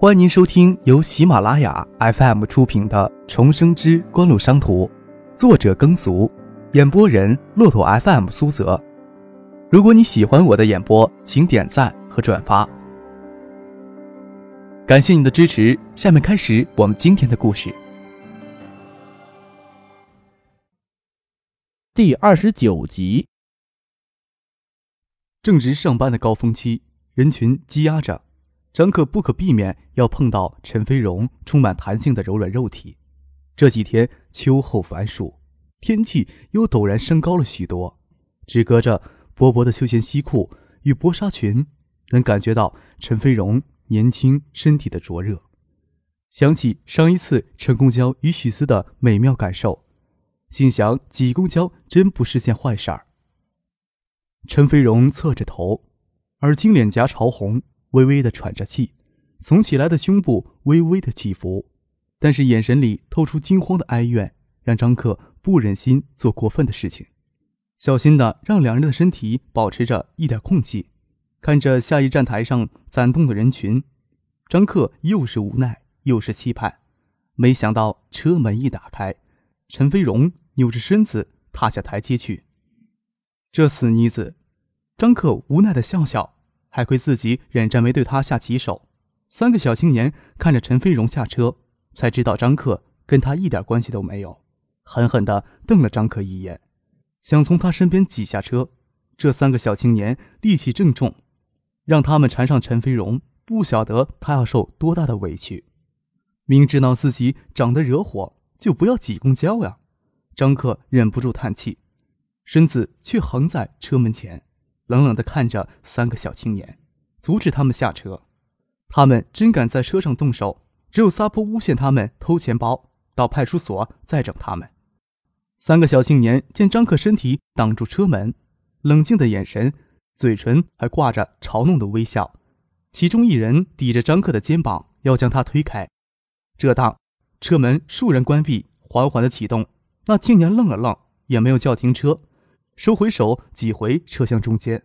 欢迎您收听由喜马拉雅 FM 出品的《重生之官路商途》，作者耕俗，演播人骆驼 FM 苏泽。如果你喜欢我的演播，请点赞和转发，感谢你的支持。下面开始我们今天的故事。第二十九集，正值上班的高峰期，人群积压着。张克不可避免要碰到陈飞荣充满弹性的柔软肉体。这几天秋后繁暑，天气又陡然升高了许多，只隔着薄薄的休闲西裤与薄纱裙，能感觉到陈飞荣年轻身体的灼热。想起上一次乘公交与许思的美妙感受，心想挤公交真不是件坏事儿。陈飞荣侧着头，而金脸颊潮红。微微的喘着气，耸起来的胸部微微的起伏，但是眼神里透出惊慌的哀怨，让张克不忍心做过分的事情，小心的让两人的身体保持着一点空隙。看着下一站台上攒动的人群，张克又是无奈又是期盼。没想到车门一打开，陈飞荣扭着身子踏下台阶去。这死妮子，张克无奈的笑笑。还亏自己忍着没对他下棋手。三个小青年看着陈飞荣下车，才知道张克跟他一点关系都没有，狠狠地瞪了张克一眼，想从他身边挤下车。这三个小青年力气正重，让他们缠上陈飞荣，不晓得他要受多大的委屈。明知道自己长得惹火，就不要挤公交呀！张克忍不住叹气，身子却横在车门前。冷冷地看着三个小青年，阻止他们下车。他们真敢在车上动手，只有撒泼诬陷他们偷钱包，到派出所再整他们。三个小青年见张克身体挡住车门，冷静的眼神，嘴唇还挂着嘲弄的微笑。其中一人抵着张克的肩膀，要将他推开。这当，车门倏然关闭，缓缓的启动。那青年愣了愣，也没有叫停车。收回手，挤回车厢中间。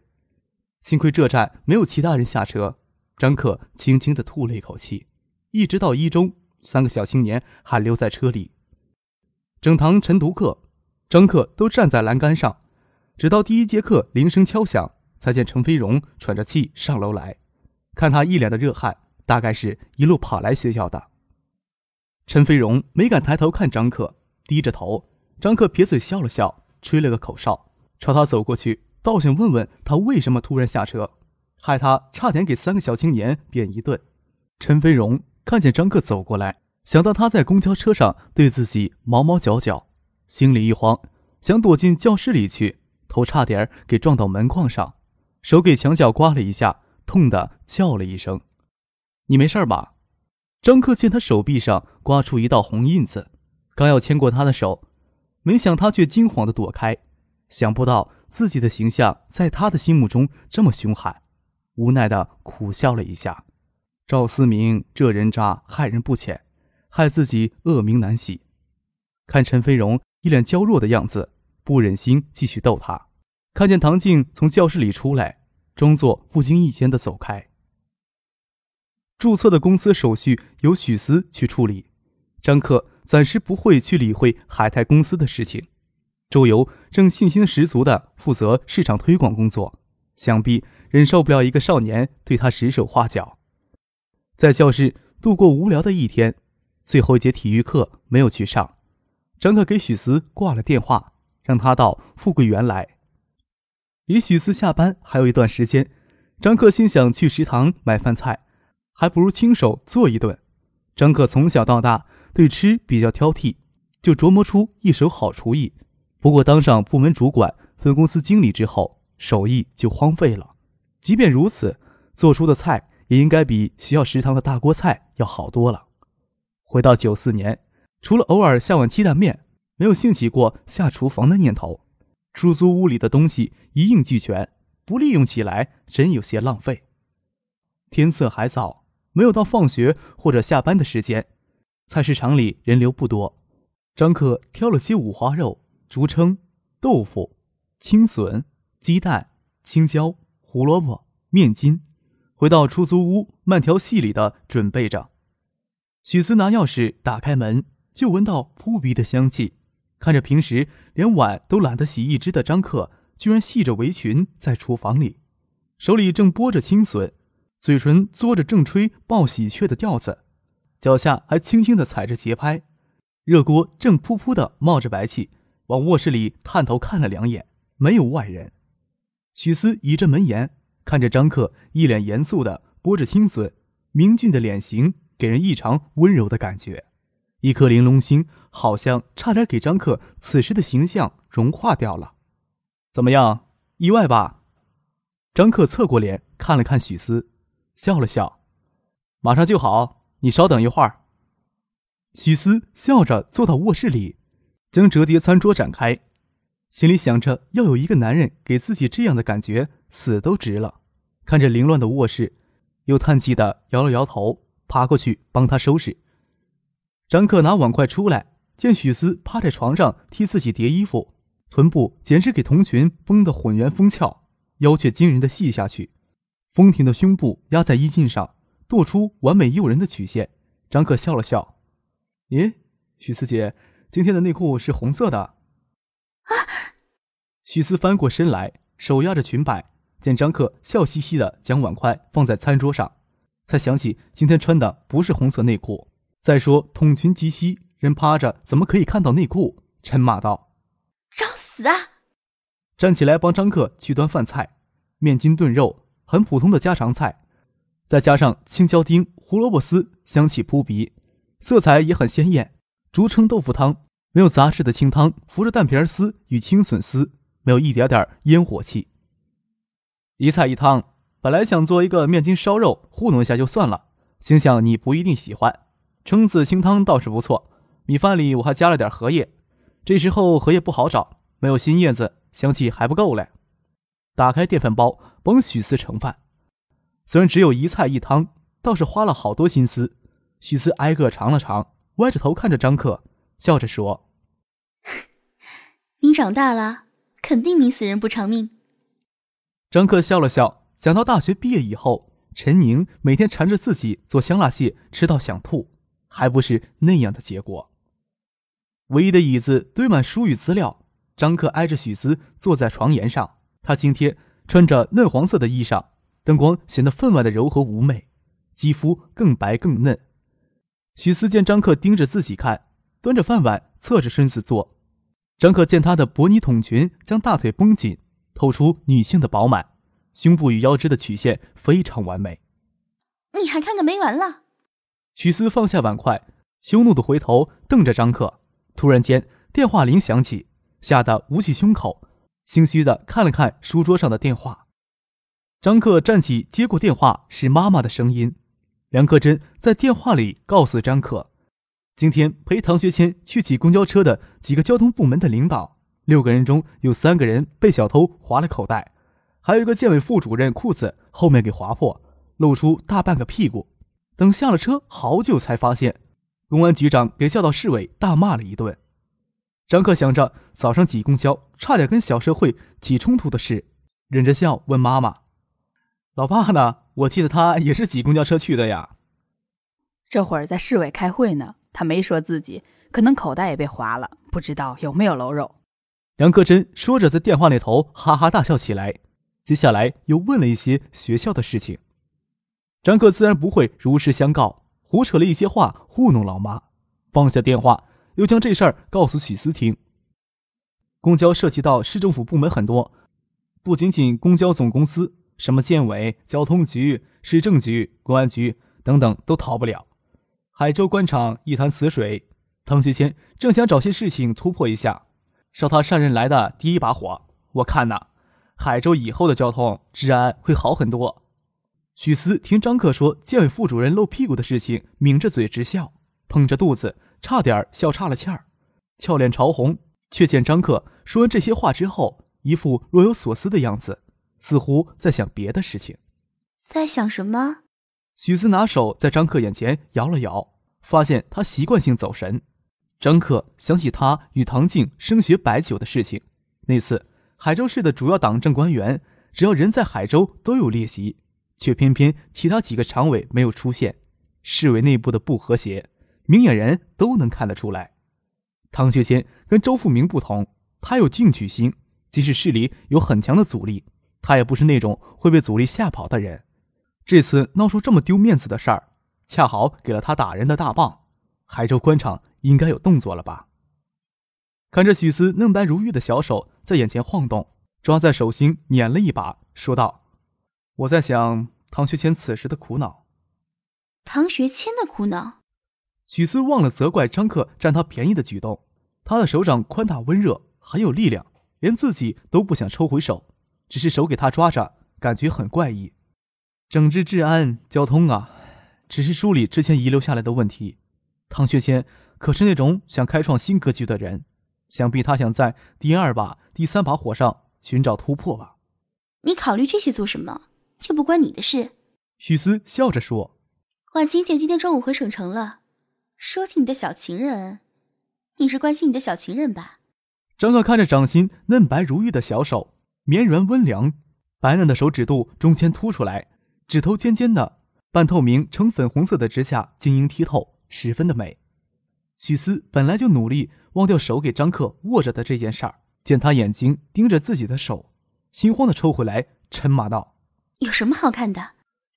幸亏这站没有其他人下车。张克轻轻地吐了一口气。一直到一中，三个小青年还留在车里。整堂晨读课，张克都站在栏杆上，直到第一节课铃声敲响，才见陈飞荣喘着气上楼来。看他一脸的热汗，大概是一路跑来学校的。陈飞荣没敢抬头看张克，低着头。张克撇嘴笑了笑，吹了个口哨。朝他走过去，倒想问问他为什么突然下车，害他差点给三个小青年扁一顿。陈飞荣看见张克走过来，想到他在公交车上对自己毛毛脚脚，心里一慌，想躲进教室里去，头差点给撞到门框上，手给墙角刮了一下，痛的叫了一声：“你没事吧？”张克见他手臂上刮出一道红印子，刚要牵过他的手，没想他却惊慌的躲开。想不到自己的形象在他的心目中这么凶悍，无奈的苦笑了一下。赵思明这人渣害人不浅，害自己恶名难洗。看陈飞荣一脸娇弱的样子，不忍心继续逗他。看见唐静从教室里出来，装作不经意间的走开。注册的公司手续由许思去处理，张克暂时不会去理会海泰公司的事情。周游正信心十足地负责市场推广工作，想必忍受不了一个少年对他指手画脚。在教室度过无聊的一天，最后一节体育课没有去上。张克给许思挂了电话，让他到富贵园来。离许思下班还有一段时间，张克心想去食堂买饭菜，还不如亲手做一顿。张克从小到大对吃比较挑剔，就琢磨出一手好厨艺。不过，当上部门主管、分公司经理之后，手艺就荒废了。即便如此，做出的菜也应该比学校食堂的大锅菜要好多了。回到九四年，除了偶尔下碗鸡蛋面，没有兴起过下厨房的念头。出租屋里的东西一应俱全，不利用起来真有些浪费。天色还早，没有到放学或者下班的时间，菜市场里人流不多。张克挑了些五花肉。竹蛏、豆腐、青笋、鸡蛋、青椒、胡萝卜、面筋，回到出租屋，慢条细理的准备着。许思拿钥匙打开门，就闻到扑鼻的香气。看着平时连碗都懒得洗一只的张克，居然系着围裙在厨房里，手里正剥着青笋，嘴唇嘬着正吹报喜鹊的调子，脚下还轻轻的踩着节拍。热锅正噗噗的冒着白气，往卧室里探头看了两眼，没有外人。许思倚着门沿，看着张克一脸严肃的剥着青笋，明俊的脸型给人异常温柔的感觉。一颗玲珑心好像差点给张克此时的形象融化掉了。怎么样，意外吧？张克侧过脸看了看许思，笑了笑：“马上就好，你稍等一会儿。”许思笑着坐到卧室里，将折叠餐桌展开，心里想着要有一个男人给自己这样的感觉，死都值了。看着凌乱的卧室，又叹气的摇了摇头，爬过去帮他收拾。张克拿碗筷出来，见许思趴在床上替自己叠衣服，臀部简直给童裙绷得浑圆丰翘，腰却惊人的细下去，丰挺的胸部压在衣襟上，剁出完美诱人的曲线。张克笑了笑：“咦，许思姐，今天的内裤是红色的。”啊！许思翻过身来，手压着裙摆，见张克笑嘻嘻的将碗筷放在餐桌上，才想起今天穿的不是红色内裤。再说，筒裙及膝，人趴着怎么可以看到内裤？嗔骂道：“找死啊！”站起来帮张克去端饭菜，面筋炖肉，很普通的家常菜，再加上青椒丁、胡萝卜丝，香气扑鼻，色彩也很鲜艳。竹蛏豆腐汤，没有杂质的清汤，浮着蛋皮丝与青笋丝，没有一点点烟火气。一菜一汤，本来想做一个面筋烧肉糊弄一下就算了，心想你不一定喜欢。蛏子清汤倒是不错，米饭里我还加了点荷叶。这时候荷叶不好找，没有新叶子，香气还不够嘞。打开电饭煲，帮许思盛饭。虽然只有一菜一汤，倒是花了好多心思。许思挨个尝了尝，歪着头看着张克，笑着说：“你长大了，肯定迷死人不偿命。”张克笑了笑，想到大学毕业以后，陈宁每天缠着自己做香辣蟹，吃到想吐。还不是那样的结果。唯一的椅子堆满书与资料，张克挨着许思坐在床沿上。他今天穿着嫩黄色的衣裳，灯光显得分外的柔和妩媚，肌肤更白更嫩。许思见张克盯着自己看，端着饭碗侧着身子坐。张克见她的薄呢筒裙将大腿绷紧，透出女性的饱满，胸部与腰肢的曲线非常完美。你还看个没完了？许思放下碗筷，羞怒的回头瞪着张克。突然间，电话铃响起，吓得捂起胸口，心虚的看了看书桌上的电话。张克站起，接过电话，是妈妈的声音。梁克珍在电话里告诉张克，今天陪唐学谦去挤公交车的几个交通部门的领导，六个人中有三个人被小偷划了口袋，还有一个建委副主任裤子后面给划破，露出大半个屁股。等下了车，好久才发现，公安局长给叫到市委大骂了一顿。张克想着早上挤公交差点跟小社会起冲突的事，忍着笑问妈妈：“老爸呢？我记得他也是挤公交车去的呀。”这会儿在市委开会呢，他没说自己可能口袋也被划了，不知道有没有漏肉。杨克珍说着，在电话那头哈哈大笑起来，接下来又问了一些学校的事情。张克自然不会如实相告，胡扯了一些话糊弄老妈。放下电话，又将这事儿告诉许思听。公交涉及到市政府部门很多，不仅仅公交总公司，什么建委、交通局、市政局、公安局等等都逃不了。海州官场一潭死水，唐学谦正想找些事情突破一下，烧他上任来的第一把火。我看呐，海州以后的交通治安会好很多。许思听张克说建委副主任露屁股的事情，抿着嘴直笑，捧着肚子，差点笑岔了气儿，俏脸潮红。却见张克说完这些话之后，一副若有所思的样子，似乎在想别的事情。在想什么？许思拿手在张克眼前摇了摇，发现他习惯性走神。张克想起他与唐静升学摆酒的事情，那次海州市的主要党政官员，只要人在海州都有列席。却偏偏其他几个常委没有出现，市委内部的不和谐，明眼人都能看得出来。唐学谦跟周富明不同，他有进取心，即使市里有很强的阻力，他也不是那种会被阻力吓跑的人。这次闹出这么丢面子的事儿，恰好给了他打人的大棒。海州官场应该有动作了吧？看着许思嫩白如玉的小手在眼前晃动，抓在手心捻了一把，说道：“我在想唐学谦此时的苦恼。”唐学谦的苦恼。许思忘了责怪张克占他便宜的举动，他的手掌宽大温热，很有力量，连自己都不想抽回手，只是手给他抓着，感觉很怪异。整治治安、交通啊，只是梳理之前遗留下来的问题。唐学谦可是那种想开创新格局的人，想必他想在第二把、第三把火上寻找突破吧？你考虑这些做什么？又不关你的事。许思笑着说：“婉晴姐今天中午回省城了。”说起你的小情人，你是关心你的小情人吧？张克看着掌心嫩白如玉的小手，绵软温凉，白嫩的手指肚中间凸出来，指头尖尖的，半透明呈粉红色的指甲晶莹剔透，十分的美。许思本来就努力忘掉手给张克握着的这件事儿，见他眼睛盯着自己的手，心慌的抽回来，嗔骂道：“有什么好看的？”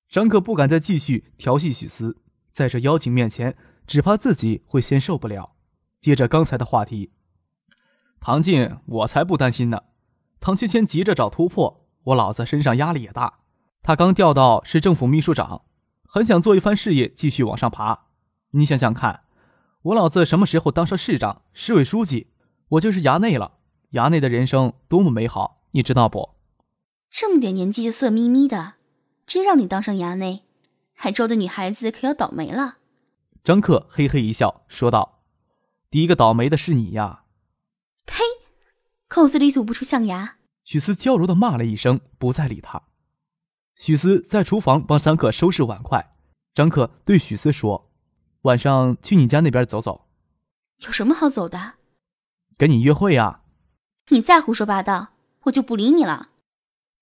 张克不敢再继续调戏许思，在这妖精面前。只怕自己会先受不了。接着刚才的话题，唐静，我才不担心呢。唐学谦急着找突破，我老子身上压力也大。他刚调到市政府秘书长，很想做一番事业，继续往上爬。你想想看，我老子什么时候当上市长、市委书记？我就是衙内了。衙内的人生多么美好，你知道不？这么点年纪就色眯眯的，真让你当上衙内，海州的女孩子可要倒霉了。张克嘿嘿一笑，说道：“第一个倒霉的是你呀！”呸！口子里吐不出象牙。许思娇柔的骂了一声，不再理他。许思在厨房帮张克收拾碗筷。张克对许思说：“晚上去你家那边走走。”有什么好走的？跟你约会呀！你再胡说八道，我就不理你了。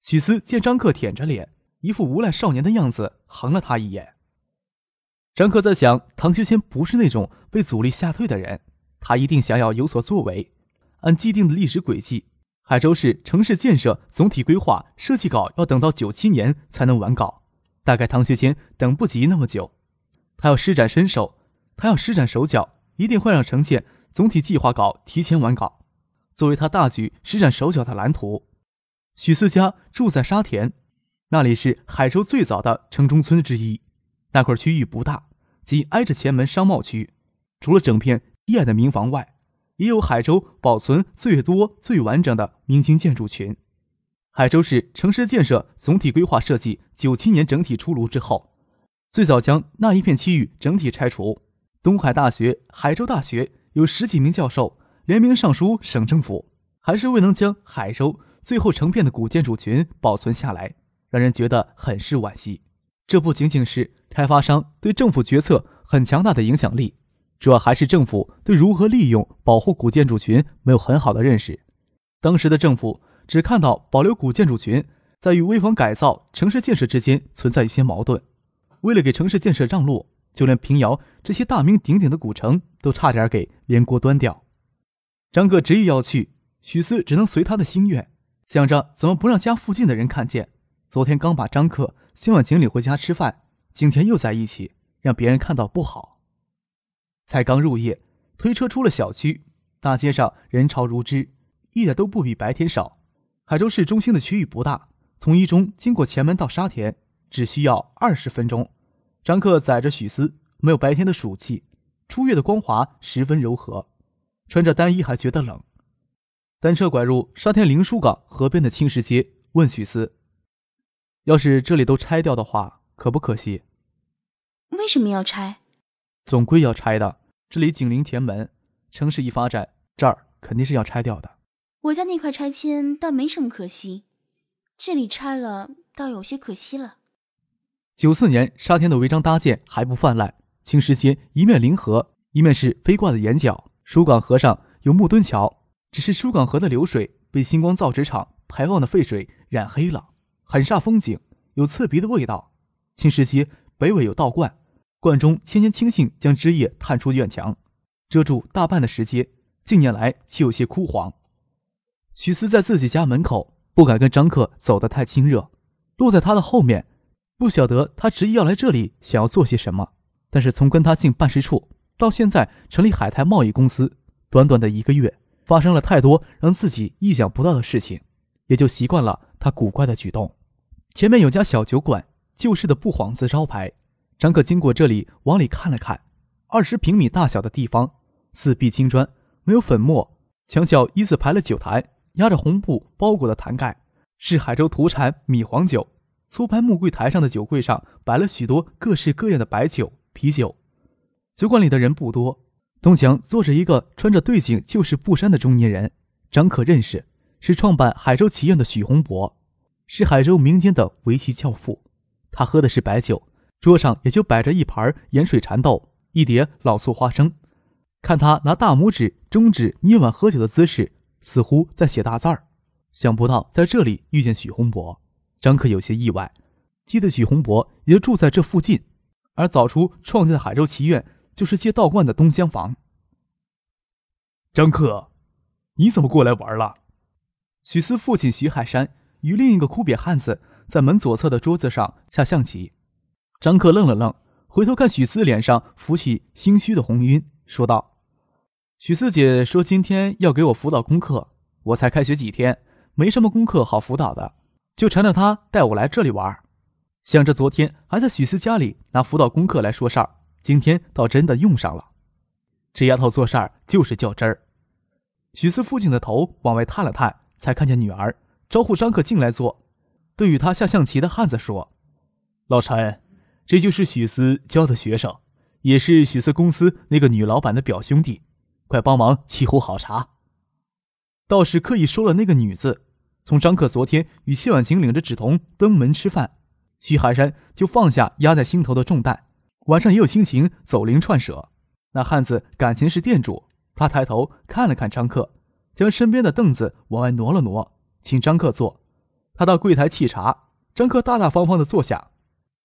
许思见张克舔着脸，一副无赖少年的样子，横了他一眼。张克在想，唐学谦不是那种被阻力吓退的人，他一定想要有所作为。按既定的历史轨迹，海州市城市建设总体规划设计稿要等到九七年才能完稿，大概唐学谦等不及那么久。他要施展身手，他要施展手脚，一定会让城建总体计划稿提前完稿，作为他大举施展手脚的蓝图。许四家住在沙田，那里是海州最早的城中村之一。那块区域不大，仅挨着前门商贸区，除了整片低矮的民房外，也有海州保存最多、最完整的明清建筑群。海州市城市建设总体规划设计九七年整体出炉之后，最早将那一片区域整体拆除。东海大学、海州大学有十几名教授联名上书省政府，还是未能将海州最后成片的古建筑群保存下来，让人觉得很是惋惜。这不仅仅是。开发商对政府决策很强大的影响力，主要还是政府对如何利用保护古建筑群没有很好的认识。当时的政府只看到保留古建筑群在与危房改造、城市建设之间存在一些矛盾，为了给城市建设让路，就连平遥这些大名鼎鼎的古城都差点给连锅端掉。张克执意要去，许思只能随他的心愿，想着怎么不让家附近的人看见。昨天刚把张克先往井里回家吃饭。今天又在一起，让别人看到不好。才刚入夜，推车出了小区，大街上人潮如织，一点都不比白天少。海州市中心的区域不大，从一中经过前门到沙田只需要二十分钟。张克载着许思，没有白天的暑气，初月的光华十分柔和，穿着单衣还觉得冷。单车拐入沙田灵书港河边的青石街，问许思：“要是这里都拆掉的话？”可不可惜？为什么要拆？总归要拆的。这里紧邻田门，城市一发展，这儿肯定是要拆掉的。我家那块拆迁倒没什么可惜，这里拆了倒有些可惜了。九四年，沙田的违章搭建还不泛滥，青石街一面临河，一面是飞挂的岩角。疏港河上有木墩桥，只是疏港河的流水被星光造纸厂排放的废水染黑了，很煞风景。有刺鼻的味道，青石街北尾有道观，观中千年青杏将枝叶探出院墙，遮住大半的石阶，近年来却有些枯黄。许思在自己家门口，不敢跟张克走得太亲热，落在他的后面。不晓得他执意要来这里，想要做些什么。但是从跟他进办事处到现在成立海泰贸易公司，短短的一个月，发生了太多让自己意想不到的事情，也就习惯了他古怪的举动。前面有家小酒馆，旧式的不幌子招牌。张克经过这里，往里看了看，二十平米大小的地方，四壁青砖，没有粉末，墙角依次排了酒坛，压着红布包裹的坛盖，是海州土产米黄酒。粗排木柜台上的酒柜上摆了许多各式各样的白酒、啤酒。酒馆里的人不多，东墙坐着一个穿着对襟旧式布衫的中年人，张可认识，是创办海州棋院的许洪博，是海州民间的围棋教父。他喝的是白酒，桌上也就摆着一盘盐水蚕豆，一碟老醋花生。看他拿大拇指、中指捏碗喝酒的姿势，似乎在写大字儿。想不到在这里遇见许洪博。张克有些意外，记得许洪博也住在这附近，而早出创建的海州棋院就是借道观的东厢房。张克，你怎么过来玩了？许思父亲许海山与另一个枯瘪汉子在门左侧的桌子上下象棋。张克愣了愣，回头看许四脸上浮起心虚的红晕，说道：“许四姐说今天要给我辅导功课，我才开学几天，没什么功课好辅导的。”就缠着她带我来这里玩，想着昨天还在许四家里拿辅导功课来说事儿，今天倒真的用上了。这丫头做事儿就是较真儿。许四父亲的头往外探了探，才看见女儿，招呼张克进来坐，对与他下象棋的汉子说：“老陈，这就是许思教的学生，也是许思公司那个女老板的表兄弟，快帮忙沏壶好茶。”倒是刻意说了那个女字。从张克昨天与谢婉晴领着芷彤登门吃饭，徐海山就放下压在心头的重担，晚上也有心情走灵串舍。那汉子感情是店主，他抬头看了看张克，将身边的凳子往外挪了挪，请张克坐。他到柜台沏茶，张克大大方方的坐下。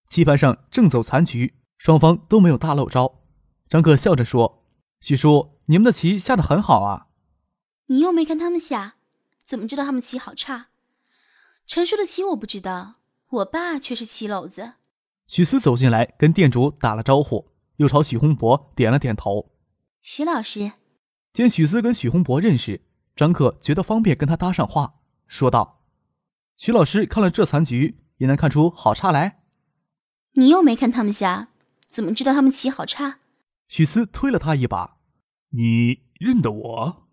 棋盘上正走残局，双方都没有大漏招。张克笑着说：“许叔，你们的棋下得很好啊。”你又没看他们下。怎么知道他们棋好差？陈叔的棋我不知道，我爸却是棋篓子。许思走进来，跟店主打了招呼，又朝许洪博点了点头。许老师，见许思跟许洪博认识，张克觉得方便跟他搭上话，说道：“许老师看了这残局，也能看出好差来。你又没看他们下，怎么知道他们棋好差？”许思推了他一把：“你认得我？”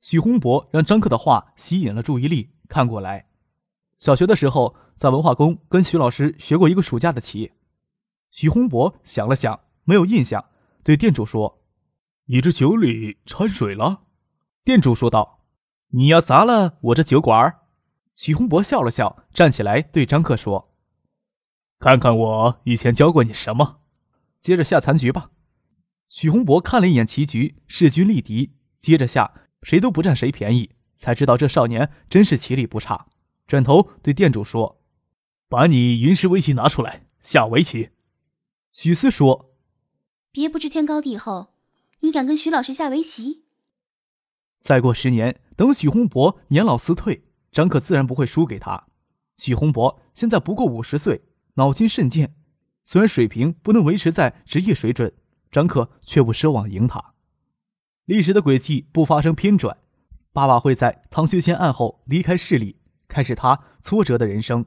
许洪博让张克的话吸引了注意力，看过来。小学的时候，在文化宫跟许老师学过一个暑假的棋。许洪博想了想，没有印象，对店主说：“你这酒里掺水了。”店主说道：“你要砸了我这酒馆？”许洪博笑了笑，站起来对张克说：“看看我以前教过你什么，接着下残局吧。”许洪博看了一眼棋局，势均力敌，接着下。谁都不占谁便宜，才知道这少年真是棋力不差。转头对店主说：“把你云石围棋拿出来下围棋。”许思说：“别不知天高地厚，你敢跟徐老师下围棋？”再过十年，等许洪博年老辞退，张克自然不会输给他。许洪博现在不过五十岁，脑筋甚健，虽然水平不能维持在职业水准，张克却不奢望赢他。历史的轨迹不发生偏转，爸爸会在唐学谦案后离开市里，开始他挫折的人生。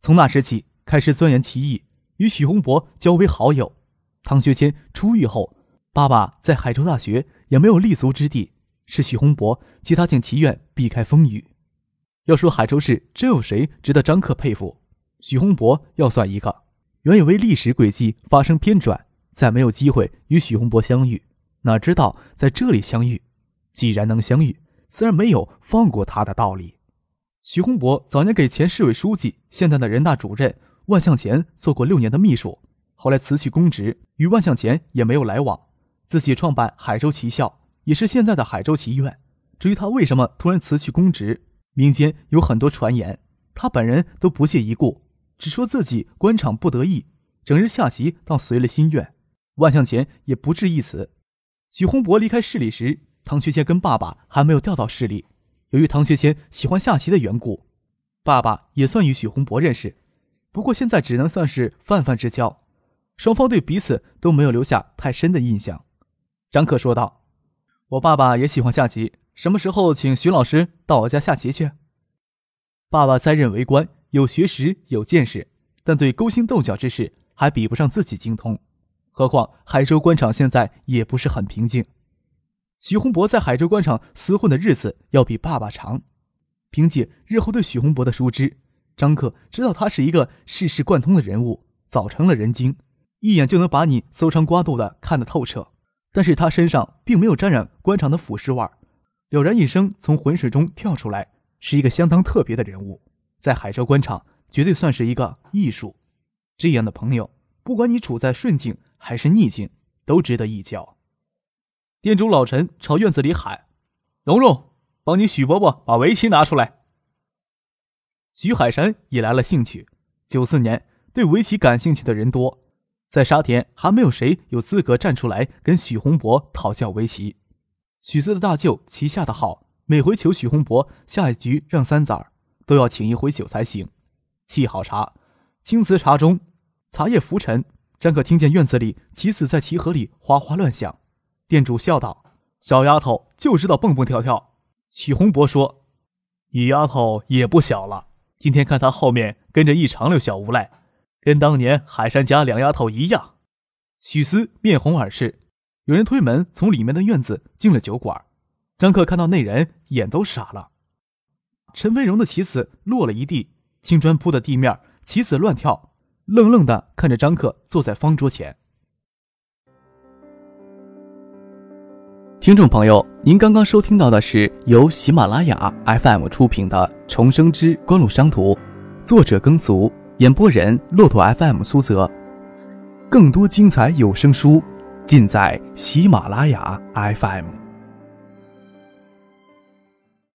从那时起，开始钻研棋艺，与许洪博交为好友。唐学谦出狱后，爸爸在海州大学也没有立足之地，是许洪博接他进棋院，避开风雨。要说海州市真有谁值得张克佩服，许洪博要算一个。原以为历史轨迹发生偏转，再没有机会与许洪博相遇。哪知道在这里相遇，既然能相遇，自然没有放过他的道理。许洪博早年给前市委书记、现在的人大主任万向前做过六年的秘书，后来辞去公职，与万向前也没有来往。自己创办海州棋校，也是现在的海州棋院。至于他为什么突然辞去公职，民间有很多传言，他本人都不屑一顾。只说自己官场不得意，整日下棋倒随了心愿。万向前也不置一词。许洪博离开市里时，唐学谦跟爸爸还没有调到市里。由于唐学谦喜欢下棋的缘故，爸爸也算与许洪博认识。不过现在只能算是泛泛之交，双方对彼此都没有留下太深的印象。张克说道：“我爸爸也喜欢下棋，什么时候请徐老师到我家下棋去？”爸爸在任为官，有学识有见识，但对勾心斗角之事还比不上自己精通。何况海州官场现在也不是很平静。许洪博在海州官场厮混的日子要比爸爸长。凭借日后对许洪博的熟知，张克知道他是一个世事贯通的人物，早成了人精，一眼就能把你搜肠刮肚的看得透彻。但是他身上并没有沾染官场的腐蚀味儿，了然一生从浑水中跳出来，是一个相当特别的人物，在海州官场绝对算是一个艺术。这样的朋友，不管你处在顺境。还是逆境，都值得一交。店主老陈朝院子里喊：“蓉蓉，帮你许伯伯把围棋拿出来。”徐海山也来了兴趣。九四年，对围棋感兴趣的人多，在沙田还没有谁有资格站出来跟许洪博讨教围棋。许四的大舅棋下的好，每回求许洪博下一局让三子儿，都要请一回酒才行。沏好茶，青瓷茶中，茶叶浮沉。张可听见院子里棋子在棋盒里哗哗乱响，店主笑道：“小丫头就知道蹦蹦跳跳。”许洪博说：“你丫头也不小了，今天看她后面跟着一长溜小无赖，跟当年海山家两丫头一样。”许思面红耳赤，有人推门从里面的院子进了酒馆。张克看到那人，眼都傻了。陈飞荣的棋子落了一地，青砖铺的地面，棋子乱跳。愣愣的看着张克坐在方桌前。听众朋友，您刚刚收听到的是由喜马拉雅 FM 出品的《重生之官路商途》，作者耕俗，演播人骆驼 FM 苏泽。更多精彩有声书，尽在喜马拉雅 FM。